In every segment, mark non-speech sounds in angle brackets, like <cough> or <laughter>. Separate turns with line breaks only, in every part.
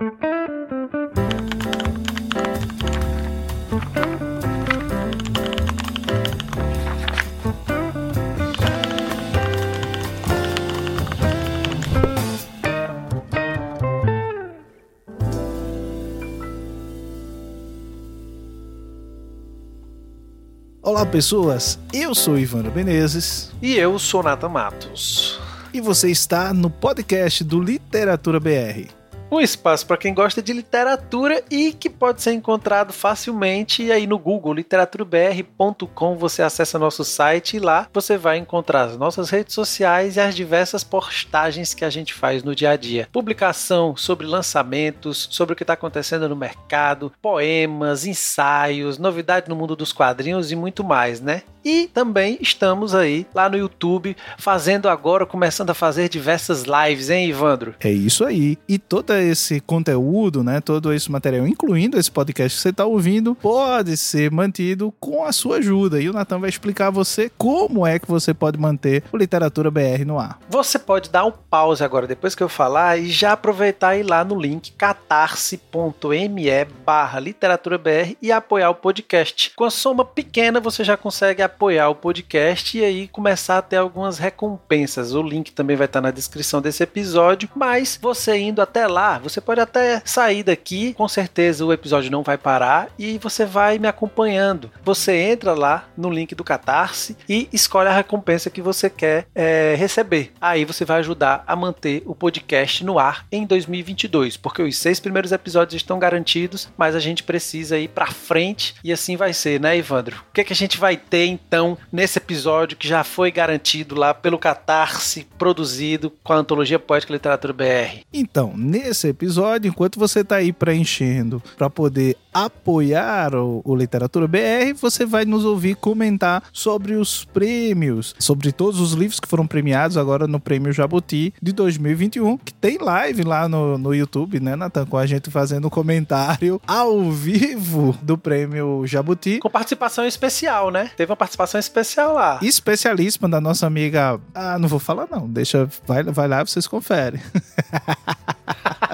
Olá pessoas, eu sou Ivandro Menezes
E eu sou Nata Matos.
e você está no podcast do Literatura BR.
Um espaço para quem gosta de literatura e que pode ser encontrado facilmente aí no Google, literaturabr.com. Você acessa nosso site e lá você vai encontrar as nossas redes sociais e as diversas postagens que a gente faz no dia a dia. Publicação sobre lançamentos, sobre o que está acontecendo no mercado, poemas, ensaios, novidade no mundo dos quadrinhos e muito mais, né? E também estamos aí lá no YouTube fazendo agora, começando a fazer diversas lives, hein, Ivandro?
É isso aí. E todo esse conteúdo, né, todo esse material, incluindo esse podcast que você está ouvindo, pode ser mantido com a sua ajuda. E o Natan vai explicar a você como é que você pode manter o Literatura BR no ar.
Você pode dar um pause agora, depois que eu falar, e já aproveitar e ir lá no link catarse.me barra literaturabr e apoiar o podcast. Com a soma pequena, você já consegue apoiar o podcast e aí começar a ter algumas recompensas. O link também vai estar na descrição desse episódio, mas você indo até lá, você pode até sair daqui, com certeza o episódio não vai parar e você vai me acompanhando. Você entra lá no link do Catarse e escolhe a recompensa que você quer é, receber. Aí você vai ajudar a manter o podcast no ar em 2022, porque os seis primeiros episódios estão garantidos, mas a gente precisa ir pra frente e assim vai ser, né, Evandro? O que, é que a gente vai ter então nesse episódio que já foi garantido lá pelo Catarse, produzido com a antologia Poética e Literatura BR?
Então, nesse episódio, enquanto você está aí preenchendo para poder apoiar o, o Literatura BR, você vai nos ouvir comentar sobre os prêmios, sobre todos os livros que foram premiados agora no Prêmio Jabuti de 2021, que tem live lá no, no YouTube, né, Natan? Com a gente fazendo comentário ao vivo do Prêmio Jabuti.
Com participação especial, né? Teve uma participação especial lá.
Especialíssima da nossa amiga. Ah, não vou falar não, deixa. Vai, vai lá, vocês conferem. <laughs>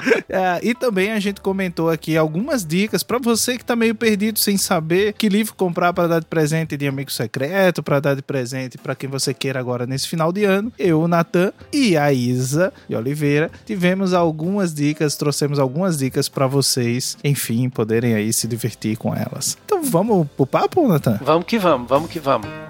<laughs> É, e também a gente comentou aqui algumas dicas para você que tá meio perdido sem saber que livro comprar para dar de presente de amigo secreto, para dar de presente para quem você queira agora nesse final de ano. Eu, o Natan e a Isa de Oliveira tivemos algumas dicas, trouxemos algumas dicas para vocês, enfim, poderem aí se divertir com elas. Então vamos pro papo, Natan?
Vamos que vamos, vamos que vamos.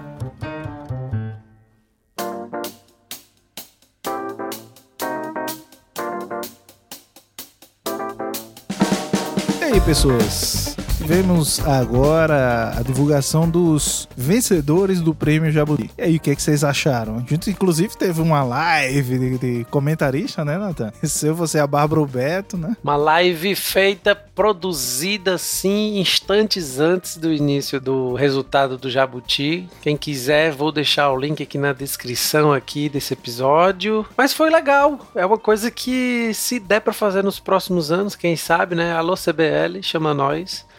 Aí, pessoas? Tivemos agora a divulgação dos vencedores do prêmio Jabuti. E aí, o que, é que vocês acharam? A gente, inclusive, teve uma live de, de comentarista, né, Nathan? Seu, você é a Bárbara Beto, né?
Uma live feita, produzida sim, instantes antes do início do resultado do Jabuti. Quem quiser, vou deixar o link aqui na descrição aqui desse episódio. Mas foi legal. É uma coisa que se der para fazer nos próximos anos, quem sabe, né? Alô CBL, chama nós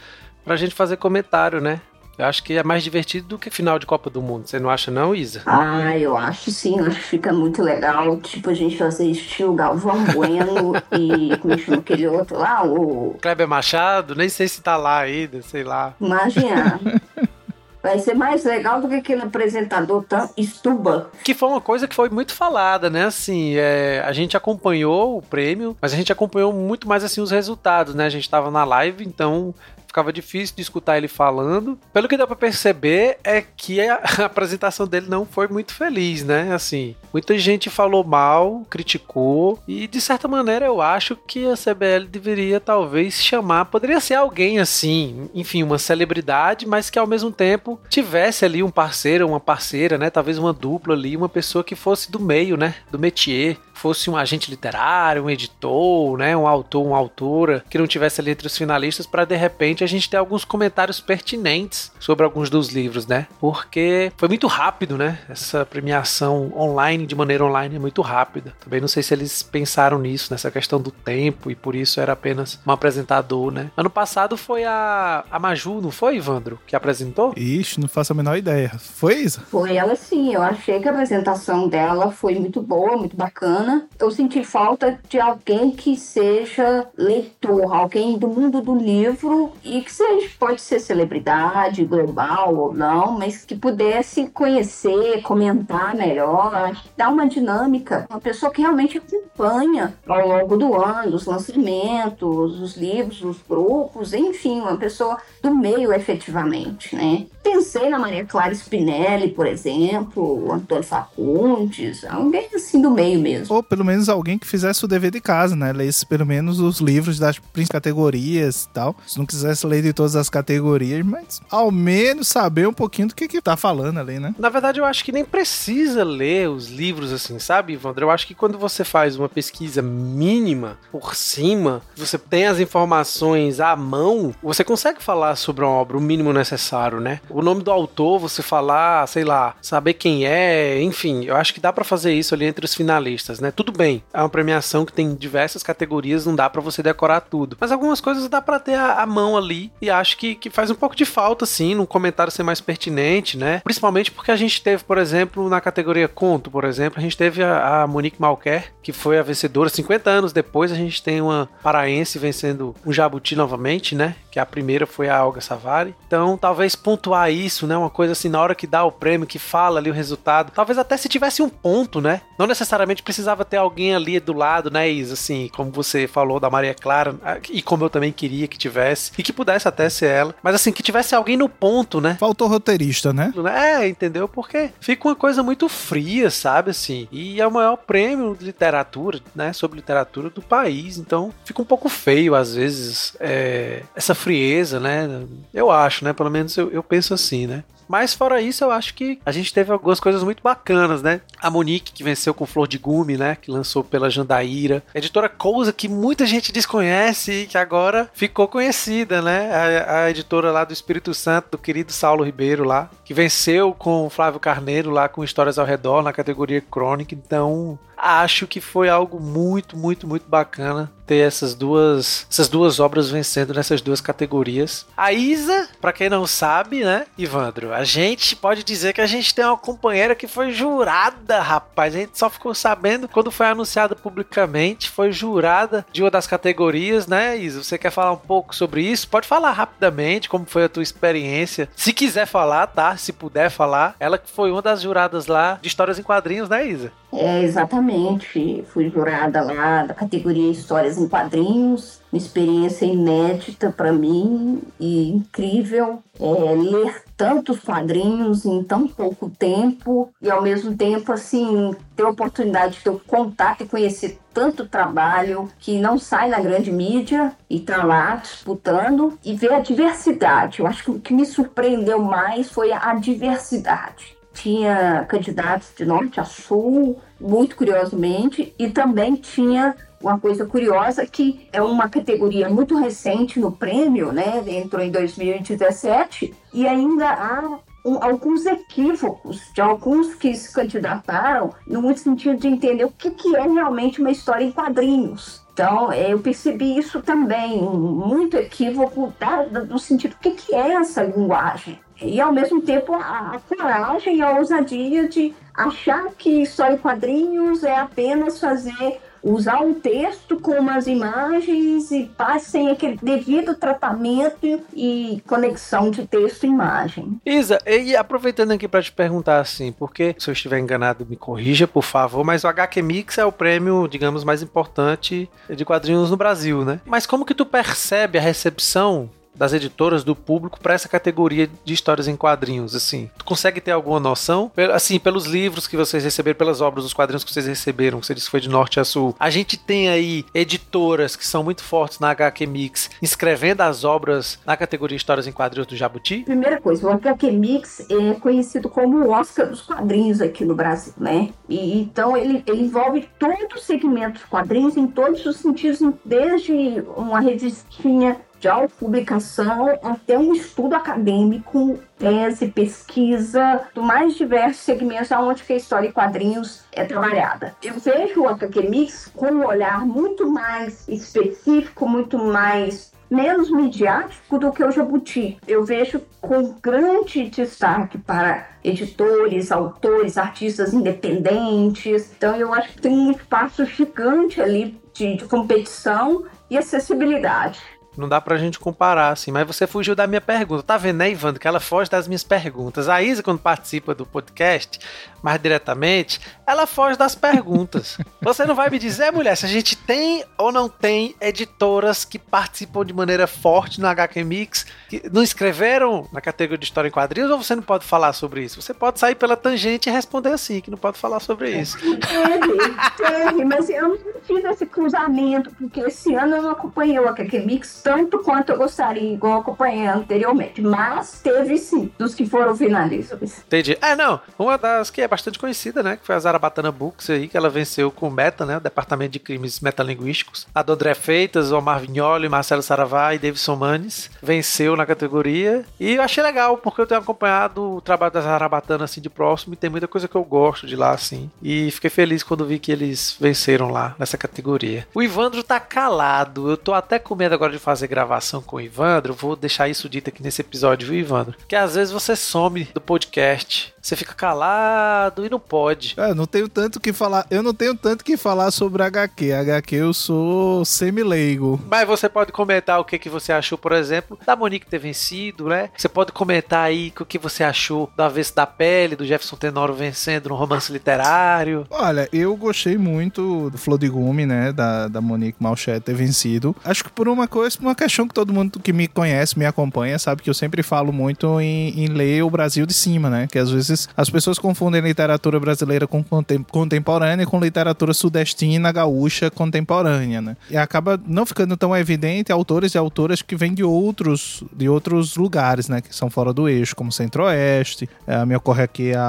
pra gente fazer comentário, né? Eu acho que é mais divertido do que final de Copa do Mundo. Você não acha não, Isa?
Ah, eu acho sim, eu acho que fica muito legal. Tipo, a gente fazer estilo Galvão Bueno <laughs> e como é chama aquele outro lá, o.
Kleber Machado, nem sei se tá lá ainda, sei lá.
Imagina. <laughs> Vai ser mais legal do que aquele apresentador tão estuba.
Que foi uma coisa que foi muito falada, né? Assim, é, a gente acompanhou o prêmio, mas a gente acompanhou muito mais assim os resultados, né? A gente tava na live, então ficava difícil de escutar ele falando. Pelo que dá pra perceber é que <laughs> a apresentação dele não foi muito feliz, né? Assim, muita gente falou mal, criticou e de certa maneira eu acho que a CBL deveria talvez chamar, poderia ser alguém assim, enfim, uma celebridade, mas que ao mesmo tempo tivesse ali um parceiro, uma parceira, né? Talvez uma dupla ali, uma pessoa que fosse do meio, né? Do métier fosse um agente literário, um editor, né, um autor, uma autora, que não tivesse ali entre os finalistas, para de repente a gente ter alguns comentários pertinentes sobre alguns dos livros, né? Porque foi muito rápido, né? Essa premiação online, de maneira online, é muito rápida. Também não sei se eles pensaram nisso, nessa questão do tempo, e por isso era apenas um apresentador, né? Ano passado foi a, a Maju, não foi, Ivandro, que apresentou?
Ixi, não faço a menor ideia. Foi, Isa?
Foi ela sim, eu achei que a apresentação dela foi muito boa, muito bacana.
Bacana. Eu senti falta de alguém que seja leitor, alguém do mundo do livro e que seja, pode ser celebridade, global ou não, mas que pudesse conhecer, comentar melhor, dar uma dinâmica. Uma pessoa que realmente acompanha ao longo do ano os lançamentos, os livros, os grupos, enfim, uma pessoa do meio efetivamente, né? Pensei na Maria Clara Spinelli, por exemplo, Antônio Facundes, alguém assim do meio mesmo.
Pelo menos alguém que fizesse o dever de casa, né? Lesse pelo menos os livros das principais categorias e tal. Se não quisesse ler de todas as categorias, mas ao menos saber um pouquinho do que que tá falando ali, né?
Na verdade, eu acho que nem precisa ler os livros assim, sabe, Ivandro? Eu acho que quando você faz uma pesquisa mínima por cima, você tem as informações à mão, você consegue falar sobre uma obra o mínimo necessário, né? O nome do autor, você falar, sei lá, saber quem é, enfim, eu acho que dá para fazer isso ali entre os finalistas, né? Tudo bem, é uma premiação que tem diversas categorias, não dá para você decorar tudo. Mas algumas coisas dá para ter a, a, mão ali e acho que, que faz um pouco de falta, sim, no comentário ser mais pertinente, né? Principalmente porque a gente teve, por exemplo, na categoria conto, por exemplo, a gente teve a, a Monique Malquer, que foi a vencedora. 50 anos depois, a gente tem uma paraense vencendo um jabuti novamente, né? Que a primeira foi a Olga Savari. Então, talvez pontuar isso, né? Uma coisa assim, na hora que dá o prêmio, que fala ali o resultado. Talvez até se tivesse um ponto, né? Não necessariamente precisava ter alguém ali do lado, né, Isa? Assim, como você falou da Maria Clara, e como eu também queria que tivesse, e que pudesse até ser ela. Mas assim, que tivesse alguém no ponto, né?
Faltou roteirista, né?
É, entendeu? Porque fica uma coisa muito fria, sabe? Assim, e é o maior prêmio de literatura, né? Sobre literatura do país. Então, fica um pouco feio, às vezes, é, essa frieza, né? Eu acho, né? Pelo menos eu, eu penso assim, né? Mas fora isso, eu acho que a gente teve algumas coisas muito bacanas, né? A Monique, que venceu com Flor de Gume, né? Que lançou pela Jandaíra. A editora Cousa, que muita gente desconhece e que agora ficou conhecida, né? A, a, editora lá do Espírito Santo, do querido Saulo Ribeiro lá, que venceu com Flávio Carneiro lá com Histórias ao Redor na categoria Crônica. Então, acho que foi algo muito, muito, muito bacana ter essas duas, essas duas obras vencendo nessas duas categorias. A Isa, para quem não sabe, né, Ivandro, a gente pode dizer que a gente tem uma companheira que foi jurada, rapaz. A gente só ficou sabendo quando foi anunciada publicamente, foi jurada de uma das categorias, né, Isa? Você quer falar um pouco sobre isso? Pode falar rapidamente como foi a tua experiência. Se quiser falar, tá? Se puder falar. Ela que foi uma das juradas lá de histórias em quadrinhos, né, Isa?
É, exatamente. Fui jurada lá da categoria Histórias em Quadrinhos. Uma experiência inédita para mim e incrível. É, ler tantos quadrinhos em tão pouco tempo e ao mesmo tempo assim ter a oportunidade de ter contato e conhecer tanto trabalho que não sai na grande mídia e tá lá disputando e ver a diversidade. Eu acho que o que me surpreendeu mais foi a diversidade tinha candidatos de norte a sul, muito curiosamente, e também tinha uma coisa curiosa que é uma categoria muito recente no prêmio, né? Entrou em 2017 e ainda há um, alguns equívocos de alguns que se candidataram no sentido de entender o que, que é realmente uma história em quadrinhos. Então, eu percebi isso também, muito equívoco da, no sentido do que, que é essa linguagem e ao mesmo tempo a, a coragem e a ousadia de achar que só em quadrinhos é apenas fazer usar um texto com umas imagens e passem aquele devido tratamento e conexão de texto e imagem.
Isa, e aproveitando aqui para te perguntar assim, porque se eu estiver enganado, me corrija, por favor, mas o HQ Mix é o prêmio, digamos, mais importante de quadrinhos no Brasil, né? Mas como que tu percebe a recepção das editoras, do público para essa categoria de histórias em quadrinhos, assim? Tu consegue ter alguma noção? Assim, pelos livros que vocês receberam, pelas obras, os quadrinhos que vocês receberam, que você disse que foi de norte a sul, a gente tem aí editoras que são muito fortes na HQ Mix, escrevendo as obras na categoria Histórias em Quadrinhos do Jabuti?
Primeira coisa, o HQ Mix é conhecido como o Oscar dos quadrinhos aqui no Brasil, né? E, então ele, ele envolve todo o segmento dos quadrinhos em todos os sentidos, desde uma revistinha de autopublicação até um estudo acadêmico, tese, pesquisa, do mais diversos segmentos aonde que a história e quadrinhos é trabalhada. Eu vejo o HQ Mix com um olhar muito mais específico, muito mais
menos midiático do que o Jabuti. Eu vejo com grande destaque para editores, autores, artistas independentes. Então eu acho que tem um espaço gigante ali de, de competição e acessibilidade.
Não dá pra gente comparar, assim. Mas você fugiu da minha pergunta. Tá vendo, né, Ivandro? Que ela foge das minhas perguntas. A Isa, quando participa do podcast, mais diretamente, ela foge das perguntas. <laughs> Você não vai me dizer, mulher, se a gente tem ou não tem editoras que participam de maneira forte no HQ Mix, que não escreveram na categoria de história em quadrinhos, ou você não pode falar sobre isso? Você pode sair pela tangente e responder assim, que não pode falar sobre isso.
Teve, teve, mas eu não fiz esse cruzamento, porque esse ano eu não acompanhei o HQ Mix tanto quanto eu gostaria, igual acompanhei anteriormente. Mas teve sim, dos que foram finalistas.
Entendi. É, não, uma das que é bastante conhecida, né? Que foi a Zarabatana Books aí, que ela venceu com Meta, né? O Departamento de Crimes Metalinguísticos. A do André Feitas, Omar Vignoli, Marcelo Saravá e Davidson Manes venceu na categoria. E eu achei legal, porque eu tenho acompanhado o trabalho da Zarabatana assim de próximo e tem muita coisa que eu gosto de lá, assim. E fiquei feliz quando vi que eles venceram lá nessa categoria. O Ivandro tá calado. Eu tô até com medo agora de fazer gravação com o Ivandro. Vou deixar isso dito aqui nesse episódio, viu, Ivandro? Que às vezes você some do podcast. Você fica calado e não pode.
É, não tenho tanto que falar. Eu não tenho tanto que falar sobre HQ. HQ eu sou semi-leigo.
Mas você pode comentar o que, que você achou, por exemplo, da Monique ter vencido, né? Você pode comentar aí o que você achou da vez da pele, do Jefferson Tenoro vencendo no romance literário.
Olha, eu gostei muito do Flor de Gume, né? Da, da Monique Malchet ter vencido. Acho que por uma coisa, por uma questão que todo mundo que me conhece, me acompanha, sabe que eu sempre falo muito em, em ler o Brasil de cima, né? Que às vezes vezes as pessoas confundem literatura brasileira com contemporânea com literatura sudestina, gaúcha, contemporânea, né? E acaba não ficando tão evidente autores e autoras que vêm de outros, de outros lugares, né? Que são fora do eixo, como Centro-Oeste. É, me ocorre aqui a,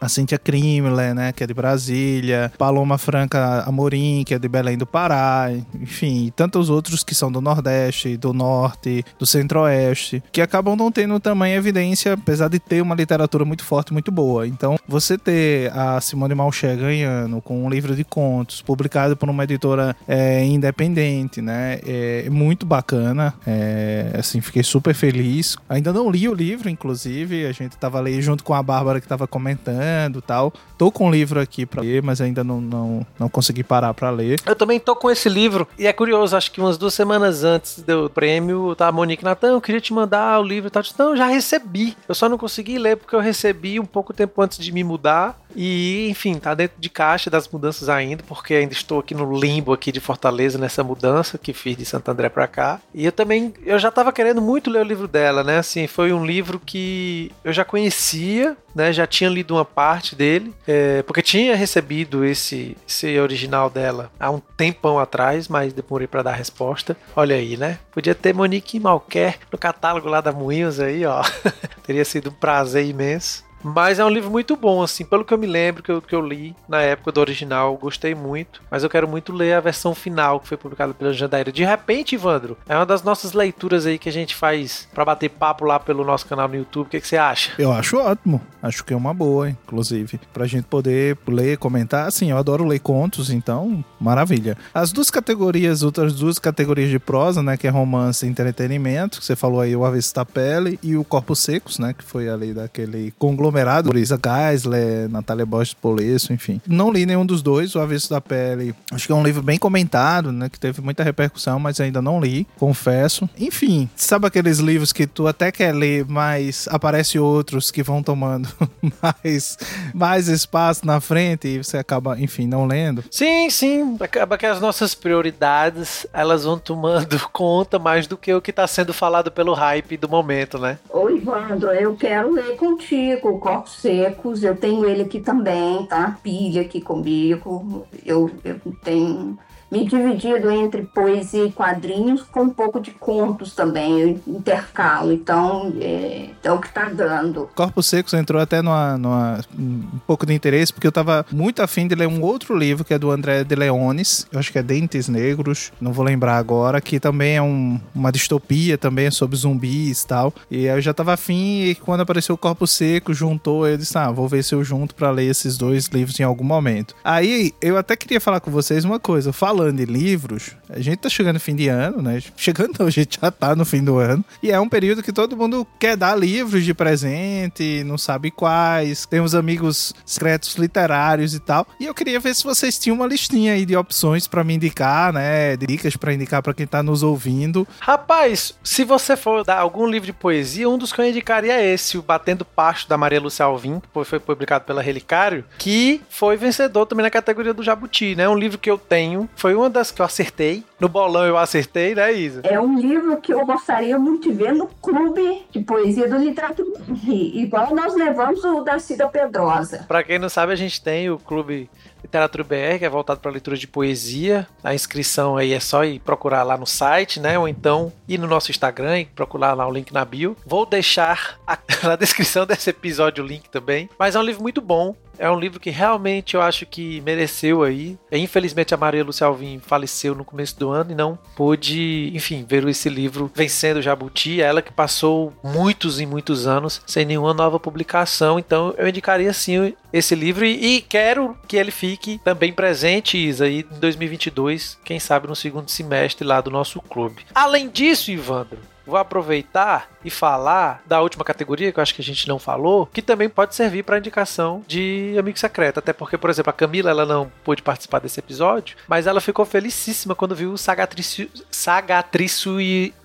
a, a Cíntia Krimler, né? Que é de Brasília. Paloma Franca Amorim, que é de Belém do Pará. Enfim, e tantos outros que são do Nordeste, do Norte, do Centro-Oeste, que acabam não tendo também evidência, apesar de ter uma literatura muito forte, muito boa. Então, você ter a Simone Malcher ganhando com um livro de contos publicado por uma editora é, independente, né? É muito bacana. É, assim, fiquei super feliz. Ainda não li o livro, inclusive. A gente tava ali junto com a Bárbara que tava comentando tal. Tô com o livro aqui para ler, mas ainda não, não, não consegui parar para ler.
Eu também tô com esse livro e é curioso, acho que umas duas semanas antes do prêmio, tá a Monique Natan, eu queria te mandar o livro e tal. Não, já recebi. Eu só não consegui ler porque eu recebi um pouco tempo antes de me mudar. E, enfim, tá dentro de caixa das mudanças ainda, porque ainda estou aqui no limbo aqui de Fortaleza nessa mudança que fiz de Santo André para cá. E eu também, eu já tava querendo muito ler o livro dela, né? Assim, foi um livro que eu já conhecia, né? Já tinha lido uma parte dele, é, porque tinha recebido esse, esse original dela há um tempão atrás, mas demorei para dar a resposta. Olha aí, né? Podia ter Monique Malquer no catálogo lá da Moinhos aí, ó. <laughs> Teria sido um prazer imenso. Mas é um livro muito bom, assim, pelo que eu me lembro que eu, que eu li na época do original, gostei muito. Mas eu quero muito ler a versão final que foi publicada pela Jandaíra. De repente, Ivandro, é uma das nossas leituras aí que a gente faz para bater papo lá pelo nosso canal no YouTube. O que, que, você acha?
Eu acho ótimo. Acho que é uma boa, inclusive. Pra gente poder ler, comentar. Assim, eu adoro ler contos, então, maravilha. As duas categorias, outras duas categorias de prosa, né? Que é romance e entretenimento, que você falou aí, o Avesso da Pele e o Corpos Secos, né? Que foi ali daquele conglomerado conglomerado, Brisa Geisler, Natália Bosch Polesso, enfim. Não li nenhum dos dois, O Avesso da Pele. Acho que é um livro bem comentado, né? Que teve muita repercussão, mas ainda não li, confesso. Enfim, sabe aqueles livros que tu até quer ler, mas aparece outros que vão tomando <laughs> mais, mais espaço na frente e você acaba, enfim, não lendo?
Sim, sim. Acaba que as nossas prioridades, elas vão tomando <laughs> conta mais do que o que está sendo falado pelo hype do momento, né?
Oi, Ivandro, eu quero ler contigo Corpos Secos, eu tenho ele aqui também, tá? Pilha aqui comigo. Eu, eu tenho me dividido entre poesia e quadrinhos com um pouco de contos também, eu intercalo. Então, é, é o que está dando.
Corpos Secos entrou até numa, numa, um pouco de interesse, porque eu estava muito afim de ler um outro livro, que é do André de Leones, eu acho que é Dentes Negros, não vou lembrar agora, que também é um, uma distopia também sobre zumbis e tal. E aí eu já estava afim, e quando apareceu o Corpo Seco, juntou, eu disse, ah, vou ver se eu junto para ler esses dois livros em algum momento. Aí, eu até queria falar com vocês uma coisa, falo falando em livros, a gente tá chegando no fim de ano, né? <laughs> Chegando não, a gente já tá no fim do ano. E é um período que todo mundo quer dar livros de presente, não sabe quais. Tem uns amigos secretos literários e tal. E eu queria ver se vocês tinham uma listinha aí de opções para me indicar, né? Dicas para indicar para quem tá nos ouvindo.
Rapaz, se você for dar algum livro de poesia, um dos que eu indicaria é esse, o Batendo Pasto, da Maria Lúcia Alvim, que foi publicado pela Relicário, que foi vencedor também na categoria do Jabuti, né? Um livro que eu tenho, foi uma das que eu acertei. No bolão eu acertei, né, Isa?
É um livro que eu gostaria muito de ver no clube de poesia do Literatura igual nós levamos o da Cida Pedrosa.
Pra quem não sabe, a gente tem o clube Literatura BR, que é voltado para leitura de poesia. A inscrição aí é só ir procurar lá no site, né? Ou então ir no nosso Instagram e procurar lá o link na bio. Vou deixar a, <laughs> na descrição desse episódio o link também. Mas é um livro muito bom. É um livro que realmente eu acho que mereceu aí. Infelizmente a Maria Lúcia Alvim faleceu no começo do ano e não pôde, enfim, ver esse livro vencendo o Jabuti. Ela que passou muitos e muitos anos sem nenhuma nova publicação. Então eu indicaria sim esse livro e, e quero que ele fique também presente, Isa, aí em 2022, quem sabe no segundo semestre lá do nosso clube. Além disso, Ivandro, vou aproveitar e falar da última categoria, que eu acho que a gente não falou, que também pode servir para indicação de amigo secreto. Até porque, por exemplo, a Camila ela não pôde participar desse episódio, mas ela ficou felicíssima quando viu o Sagatriço, Sagatriço <laughs>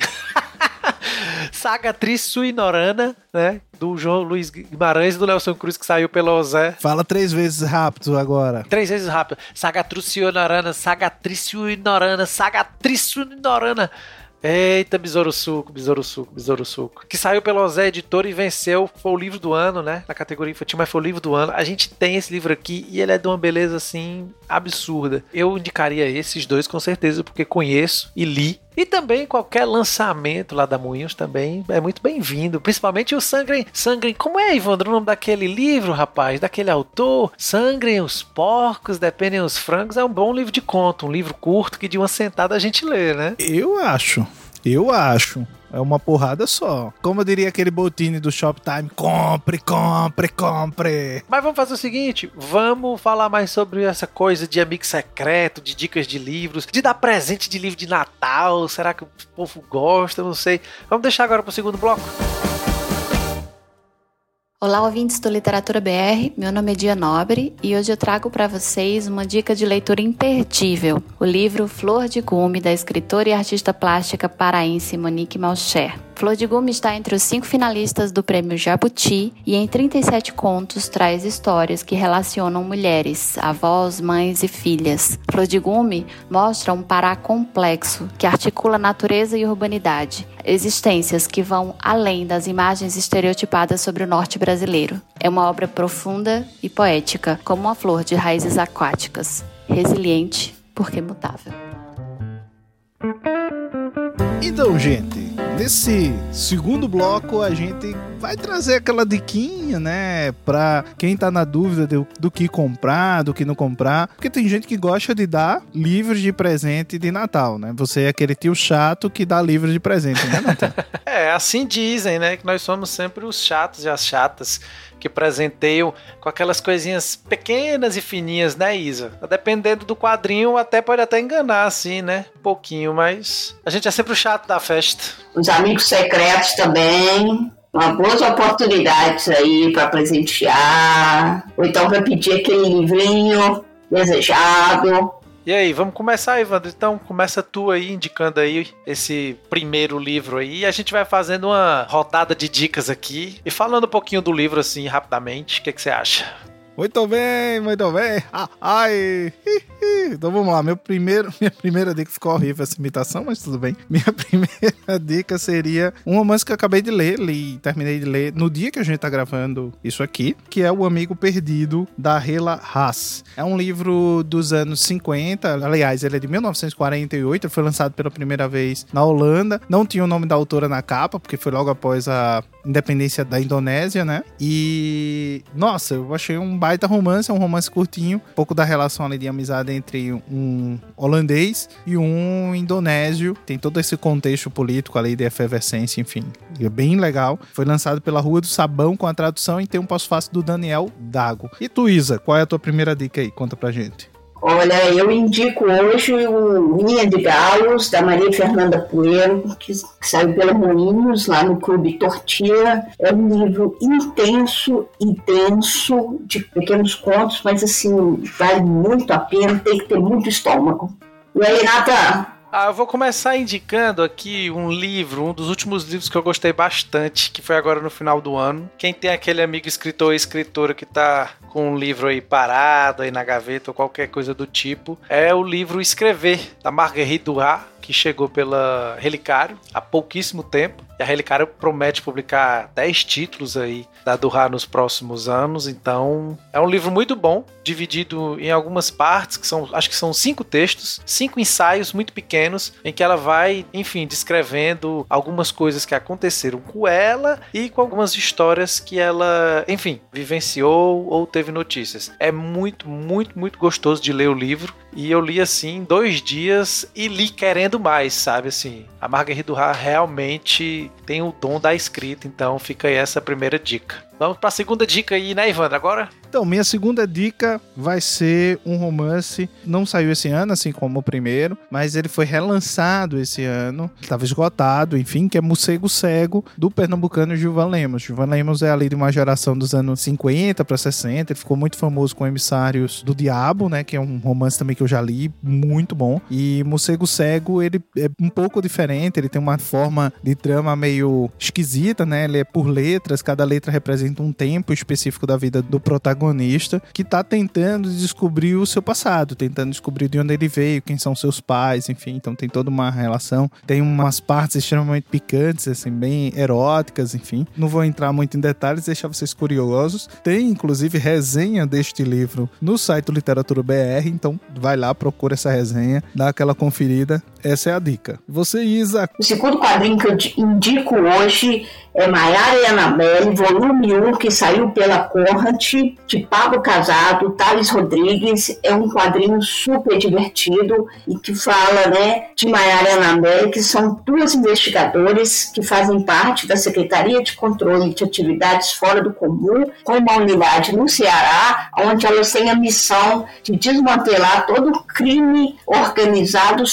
e. Sagatriço Inorana, né? Do João Luiz Guimarães e do Nelson Cruz, que saiu pelo Zé.
Fala três vezes rápido agora.
Três vezes rápido. Sagatriço Inorana, Sagatriço Inorana, Sagatriço Inorana. Eita, Besouro Suco, Besouro Suco, Besouro Suco. Que saiu pelo Zé Editor e venceu, foi o livro do ano, né? Na categoria infantil, mas foi o livro do ano. A gente tem esse livro aqui e ele é de uma beleza, assim, absurda. Eu indicaria esses dois com certeza, porque conheço e li. E também qualquer lançamento lá da Moinhos também é muito bem-vindo. Principalmente o Sangrem. Sangrem. Como é, Ivandro, o nome daquele livro, rapaz? Daquele autor? Sangrem os porcos, dependem os frangos. É um bom livro de conto, um livro curto que de uma sentada a gente lê, né?
Eu acho. Eu acho. É uma porrada só. Como diria aquele botine do Shoptime, compre, compre, compre.
Mas vamos fazer o seguinte, vamos falar mais sobre essa coisa de amigo secreto, de dicas de livros, de dar presente de livro de Natal. Será que o povo gosta? Não sei. Vamos deixar agora para o segundo bloco.
Olá, ouvintes do Literatura BR. Meu nome é Dia Nobre e hoje eu trago para vocês uma dica de leitura imperdível: o livro Flor de Gume, da escritora e artista plástica paraense Monique Malcher. Flor de Gume está entre os cinco finalistas do Prêmio Jabuti e em 37 contos traz histórias que relacionam mulheres, avós, mães e filhas. Flor de Gume mostra um Pará complexo que articula natureza e urbanidade, existências que vão além das imagens estereotipadas sobre o norte brasileiro. É uma obra profunda e poética, como uma flor de raízes aquáticas, resiliente porque mutável.
Então, gente, nesse segundo bloco a gente vai trazer aquela diquinha, né, pra quem tá na dúvida do, do, que comprar, do que não comprar, porque tem gente que gosta de dar livros de presente de Natal, né? Você é aquele tio chato que dá livros de presente, né, Natal? <laughs>
é, assim dizem, né, que nós somos sempre os chatos e as chatas que presenteiam com aquelas coisinhas pequenas e fininhas, né, Isa? Dependendo do quadrinho, até pode até enganar, assim, né? Um pouquinho, mas a gente é sempre o chato da festa.
Os amigos secretos também. Uma boas oportunidades aí para presentear, ou então para pedir aquele livrinho desejado.
E aí, vamos começar, Evandro? Então, começa tu aí, indicando aí esse primeiro livro aí. E a gente vai fazendo uma rodada de dicas aqui. E falando um pouquinho do livro, assim, rapidamente. O que, que você acha?
Muito bem, muito bem. Ah, ai. Então vamos lá. Meu primeiro, <laughs> minha primeira dica ficou horrível essa imitação, mas tudo bem. Minha <laughs> primeira dica seria um romance que eu acabei de ler, li, terminei de ler no dia que a gente tá gravando isso aqui, que é O Amigo Perdido da Hela Haas. É um livro dos anos 50, aliás, ele é de 1948, foi lançado pela primeira vez na Holanda. Não tinha o nome da autora na capa, porque foi logo após a independência da Indonésia, né? E nossa, eu achei um baita romance, é um romance curtinho, um pouco da relação ali de amizade entre um holandês e um indonésio. Tem todo esse contexto político ali de efervescência, enfim. É bem legal. Foi lançado pela Rua do Sabão com a tradução e tem um pós-fácil do Daniel Dago. E tu, Isa, qual é a tua primeira dica aí? Conta pra gente.
Olha, eu indico hoje o Linha de Galos, da Maria Fernanda Poeiro, que, saiu pela Moinhos, lá no Clube Tortilla. É um livro intenso, intenso, de pequenos contos, mas assim, vale muito a pena, tem que ter muito estômago. E aí, Nata,
ah, eu vou começar indicando aqui um livro, um dos últimos livros que eu gostei bastante, que foi agora no final do ano. Quem tem aquele amigo escritor ou escritora que tá com um livro aí parado aí na gaveta ou qualquer coisa do tipo, é o livro Escrever, da Marguerite Duras, que chegou pela Relicário há pouquíssimo tempo. E a Relicário promete publicar 10 títulos aí da Durra nos próximos anos. Então, é um livro muito bom, dividido em algumas partes, que são, acho que são cinco textos, cinco ensaios muito pequenos, em que ela vai, enfim, descrevendo algumas coisas que aconteceram com ela e com algumas histórias que ela, enfim, vivenciou ou teve notícias. É muito, muito, muito gostoso de ler o livro. E eu li assim dois dias e li querendo mais, sabe? Assim, a Marguerite Duras realmente tem o dom da escrita, então fica aí essa primeira dica. Vamos para a segunda dica aí, né, Ivandro? Agora?
Então, minha segunda dica vai ser um romance. Não saiu esse ano, assim como o primeiro, mas ele foi relançado esse ano. Estava esgotado, enfim, que é Morcego Cego, do pernambucano Gilvan Lemos. Gilvan Lemos é ali de uma geração dos anos 50 para 60. Ele ficou muito famoso com Emissários do Diabo, né? Que é um romance também que eu já li, muito bom. E Morcego Cego, ele é um pouco diferente. Ele tem uma forma de trama meio esquisita, né? Ele é por letras, cada letra representa um tempo específico da vida do protagonista que está tentando descobrir o seu passado, tentando descobrir de onde ele veio, quem são seus pais, enfim. Então tem toda uma relação. Tem umas partes extremamente picantes, assim, bem eróticas, enfim. Não vou entrar muito em detalhes, deixar vocês curiosos. Tem, inclusive, resenha deste livro no site Literatura BR, então vai lá, procura essa resenha, dá aquela conferida. Essa é a dica. Você, Isa.
O segundo quadrinho que eu indico hoje é Maiara e Anabelle, volume 1, que saiu pela Conrad, de Pablo Casado, Thales Rodrigues. É um quadrinho super divertido e que fala né, de Maiara e Anabelle, que são duas investigadoras que fazem parte da Secretaria de Controle de Atividades Fora do Comum, com uma unidade no Ceará, onde elas têm a missão de desmantelar todo o crime organizado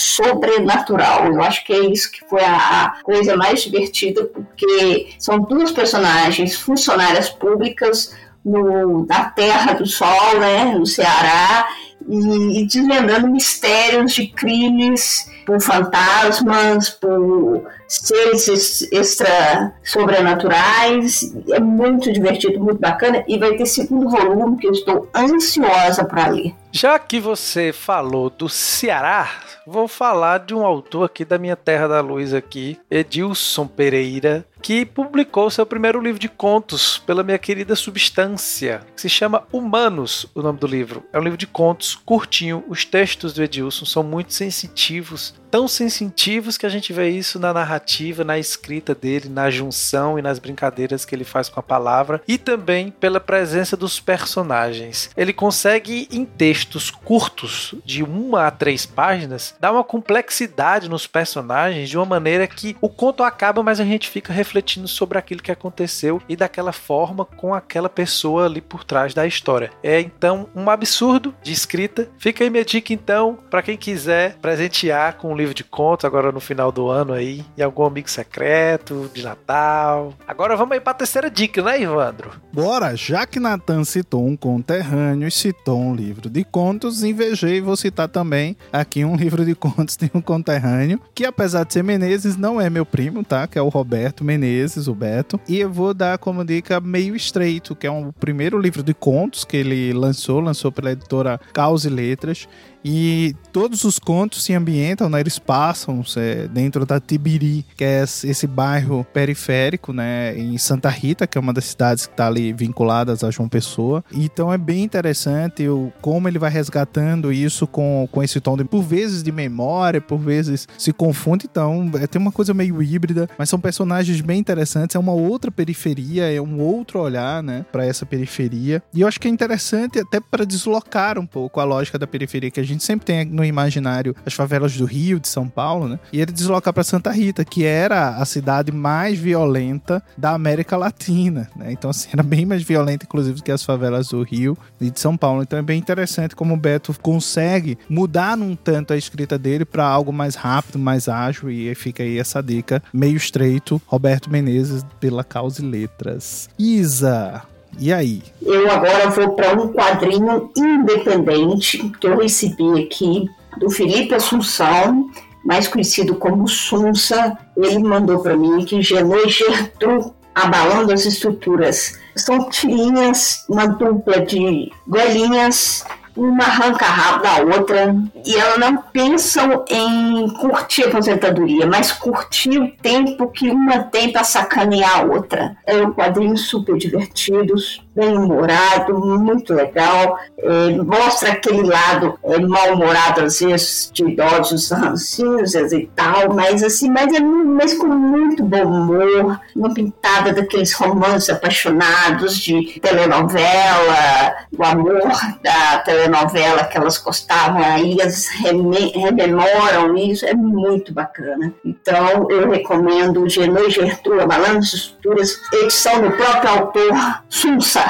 sobrenatural. Eu acho que é isso que foi a coisa mais divertida, porque são duas personagens funcionárias públicas no, na Terra do Sol, né, no Ceará, e, e desvendando mistérios de crimes por fantasmas, por seres extra sobrenaturais. É muito divertido, muito bacana e vai ter segundo volume que eu estou ansiosa para ler.
Já que você falou do Ceará, vou falar de um autor aqui da minha terra da luz aqui, Edilson Pereira, que publicou seu primeiro livro de contos pela minha querida Substância, que se chama Humanos, o nome do livro. É um livro de contos curtinho. Os textos do Edilson são muito sensitivos, tão sensitivos que a gente vê isso na narrativa, na escrita dele, na junção e nas brincadeiras que ele faz com a palavra e também pela presença dos personagens. Ele consegue em textos curtos, de uma a três páginas, dar uma complexidade nos personagens de uma maneira que o conto acaba, mas a gente fica refletindo sobre aquilo que aconteceu e daquela forma com aquela pessoa ali por trás da história. É então um absurdo de escrita. Fica aí minha dica então para quem quiser presentear com um livro de contos agora no final do ano aí e algum amigo secreto de Natal. Agora vamos aí para a terceira dica, né, Ivandro?
Bora, já que Natan citou um conterrâneo e citou um livro de contos, invejei e vou citar também aqui um livro de contos de um conterrâneo, que apesar de ser Menezes, não é meu primo, tá? Que é o Roberto Menezes Menezes, o Beto. E eu vou dar como dica Meio Estreito, que é um, o primeiro livro de contos que ele lançou, lançou pela editora Caos e Letras. E todos os contos se ambientam, né? Eles passam é, dentro da Tibiri, que é esse bairro periférico, né? Em Santa Rita, que é uma das cidades que está ali vinculadas a João Pessoa. Então é bem interessante o, como ele vai resgatando isso com, com esse tom de, por vezes, de memória, por vezes se confunde. Então é, tem uma coisa meio híbrida, mas são personagens bem interessantes. É uma outra periferia, é um outro olhar, né? Para essa periferia. E eu acho que é interessante até para deslocar um pouco a lógica da periferia que a gente sempre tem no imaginário as favelas do Rio, de São Paulo, né? E ele desloca para Santa Rita, que era a cidade mais violenta da América Latina, né? Então, assim, era bem mais violenta, inclusive, que as favelas do Rio e de São Paulo. Então, é bem interessante como o Beto consegue mudar num tanto a escrita dele para algo mais rápido, mais ágil, e fica aí essa dica meio estreito. Roberto Menezes, pela Causa e Letras. Isa, e aí?
Eu agora vou para um quadrinho independente que eu recebi aqui do Felipe Assunção, mais conhecido como Sunsa. Ele mandou para mim que Genô Gertrude abalando as estruturas. São tirinhas, uma dupla de golinhas uma arranca rabo da outra e elas não pensam em curtir a aposentadoria, mas curtir o tempo que uma tem para sacanear a outra. É um quadrinho super divertido, bem humorado, muito legal. É, mostra aquele lado é, mal-humorado, às vezes, de idosos rancinhos e tal, mas assim, mas, é, mas com muito bom humor, uma pintada daqueles romances apaixonados de telenovela, o amor da telenovela que elas gostavam, aí elas rememoram isso, é muito bacana. Então, eu recomendo Genô e Gertrude, Balanços Estruturas, edição do próprio autor Sunsa.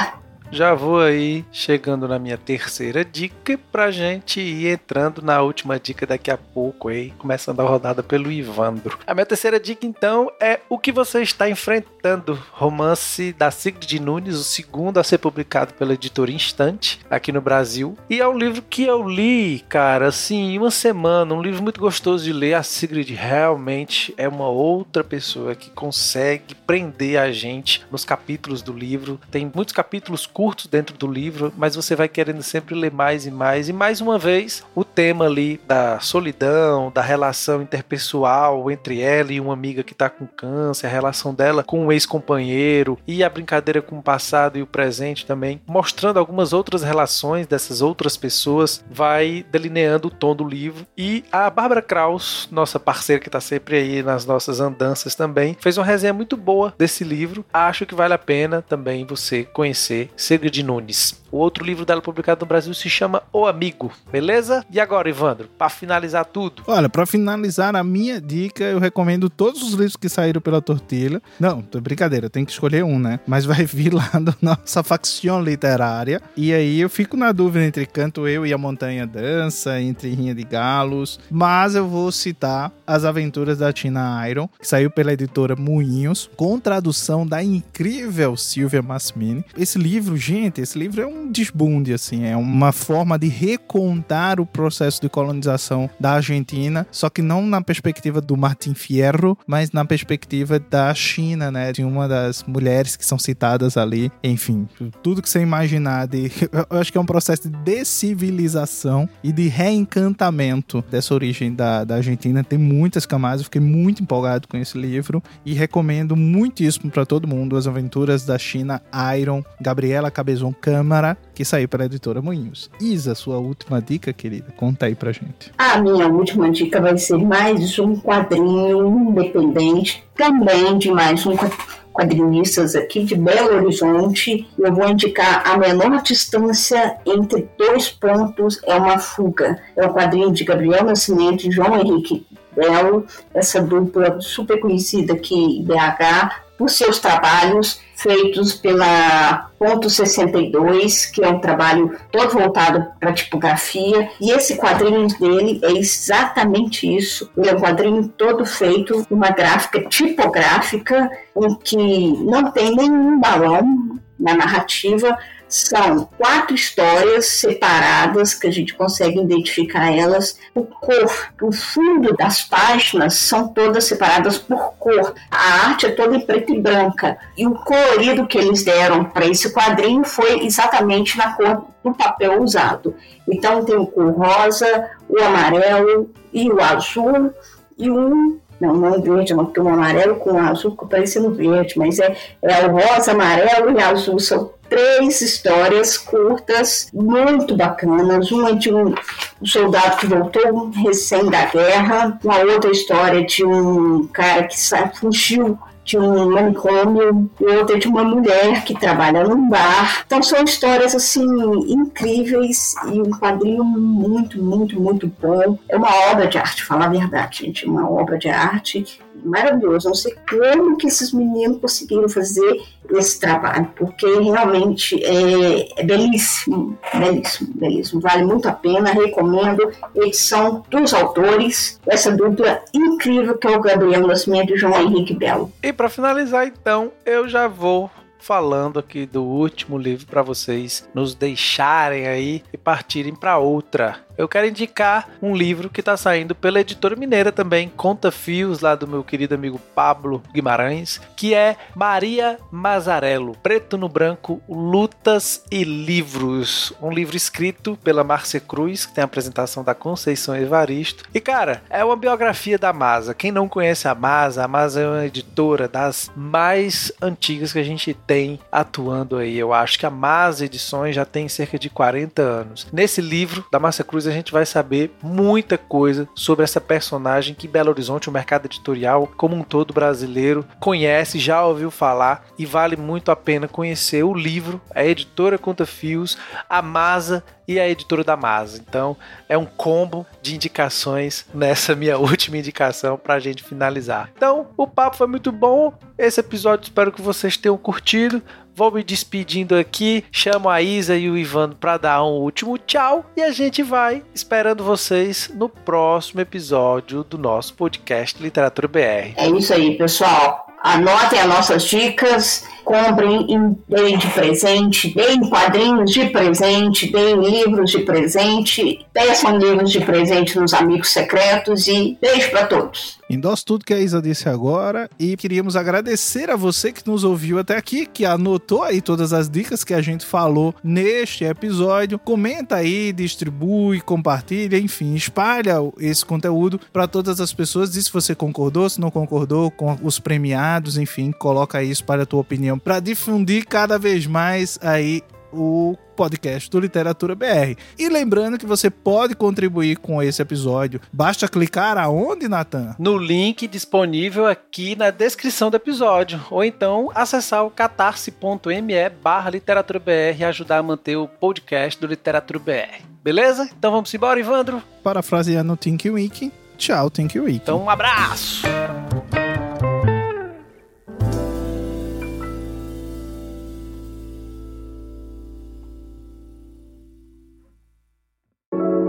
Já vou aí chegando na minha terceira dica pra gente ir entrando na última dica daqui a pouco aí, começando a rodada pelo Ivandro. A minha terceira dica então é O que você está enfrentando, romance da Sigrid Nunes, o segundo a ser publicado pela editora Instante aqui no Brasil. E é um livro que eu li, cara, assim, em uma semana, um livro muito gostoso de ler. A Sigrid realmente é uma outra pessoa que consegue prender a gente nos capítulos do livro. Tem muitos capítulos curtos curtos dentro do livro, mas você vai querendo sempre ler mais e mais. E mais uma vez, o tema ali da solidão, da relação interpessoal entre ela e uma amiga que está com câncer, a relação dela com um ex-companheiro e a brincadeira com o passado e o presente também, mostrando algumas outras relações dessas outras pessoas, vai delineando o tom do livro. E a Bárbara Kraus, nossa parceira que está sempre aí nas nossas andanças também, fez uma resenha muito boa desse livro. Acho que vale a pena também você conhecer. Sigrid Nunes. O outro livro dela publicado no Brasil se chama O Amigo, beleza? E agora, Ivandro, para finalizar tudo?
Olha, para finalizar a minha dica, eu recomendo todos os livros que saíram pela Tortilha. Não, tô brincadeira, tem que escolher um, né? Mas vai vir lá da nossa facção literária. E aí eu fico na dúvida entre Canto Eu e a Montanha Dança, entre Rinha de Galos. Mas eu vou citar As Aventuras da Tina Iron, que saiu pela editora Moinhos, com tradução da incrível Silvia Massimini. Esse livro, gente, esse livro é um desbunde, assim, é uma forma de recontar o processo de colonização da Argentina, só que não na perspectiva do Martin Fierro, mas na perspectiva da China, né, de uma das mulheres que são citadas ali, enfim, tudo que você imaginar de, <laughs> eu acho que é um processo de decivilização e de reencantamento dessa origem da, da Argentina, tem muitas camadas, eu fiquei muito empolgado com esse livro e recomendo muitíssimo para todo mundo as aventuras da China Iron, Gabriela Cabezon Câmara, que saiu pela editora Moinhos. Isa, sua última dica, querida, conta aí pra gente.
A minha última dica vai ser mais um quadrinho independente, também de mais um quadrinistas aqui de Belo Horizonte. Eu vou indicar A Menor Distância entre Dois Pontos é uma Fuga. É um quadrinho de Gabriel Nascimento e João Henrique Belo, essa dupla super conhecida aqui BH, por seus trabalhos feitos pela Ponto 62, que é um trabalho todo voltado para tipografia, e esse quadrinho dele é exatamente isso. Ele é um quadrinho todo feito uma gráfica tipográfica em que não tem nenhum balão na narrativa, são quatro histórias separadas que a gente consegue identificar elas por cor. O fundo das páginas são todas separadas por cor. A arte é toda em preto e branca. E o colorido que eles deram para esse quadrinho foi exatamente na cor do papel usado. Então tem o cor rosa, o amarelo e o azul e um não, não o verde, não, porque o amarelo com azul fica parecendo verde, mas é, é o rosa, amarelo e azul, são três histórias curtas, muito bacanas. Uma de um soldado que voltou recém da guerra, uma outra história de um cara que fugiu de um manicômio, e outra de uma mulher que trabalha num bar. Então são histórias assim incríveis e um quadrinho muito, muito, muito bom. É uma obra de arte, falar a verdade, gente, uma obra de arte maravilhoso. Não sei como que esses meninos conseguiram fazer esse trabalho, porque realmente é, é belíssimo, belíssimo, belíssimo. Vale muito a pena, recomendo. Edição dos autores, essa dupla incrível que é o Gabriel Nascimento e João Henrique Belo.
E para finalizar, então, eu já vou falando aqui do último livro para vocês nos deixarem aí e partirem para outra eu quero indicar um livro que está saindo pela editora mineira também, Conta Fios, lá do meu querido amigo Pablo Guimarães, que é Maria Mazarello, Preto no Branco, Lutas e Livros. Um livro escrito pela Márcia Cruz, que tem a apresentação da Conceição Evaristo. E, cara, é uma biografia da Masa. Quem não conhece a Masa, a Masa é uma editora das mais antigas que a gente tem atuando aí. Eu acho que a Masa Edições já tem cerca de 40 anos. Nesse livro da Márcia Cruz, a gente vai saber muita coisa sobre essa personagem que Belo Horizonte, o mercado editorial como um todo brasileiro, conhece, já ouviu falar e vale muito a pena conhecer o livro, a editora Conta Fios, a Masa e a editora da Masa. Então é um combo de indicações nessa minha <laughs> última indicação para a gente finalizar. Então o papo foi muito bom. Esse episódio espero que vocês tenham curtido. Vou me despedindo aqui, chamo a Isa e o Ivan para dar um último tchau e a gente vai esperando vocês no próximo episódio do nosso podcast Literatura BR.
É isso aí, pessoal. Anotem as nossas dicas comprem, de presente, deem quadrinhos de presente, deem livros de presente, peçam livros de presente nos amigos secretos e beijo para todos.
Endosso tudo que a Isa disse agora e queríamos agradecer a você que nos ouviu até aqui, que anotou aí todas as dicas que a gente falou neste episódio. Comenta aí, distribui, compartilha, enfim, espalha esse conteúdo para todas as pessoas. Diz se você concordou, se não concordou com os premiados, enfim, coloca aí, espalha a tua opinião para difundir cada vez mais aí o podcast do Literatura BR. E lembrando que você pode contribuir com esse episódio. Basta clicar aonde, Natan?
No link disponível aqui na descrição do episódio. Ou então acessar o catarse.me barra literatura BR e ajudar a manter o podcast do Literatura BR. Beleza? Então vamos embora, Ivandro?
Parafraseando Think Week. Tchau, Think Week.
Então um abraço!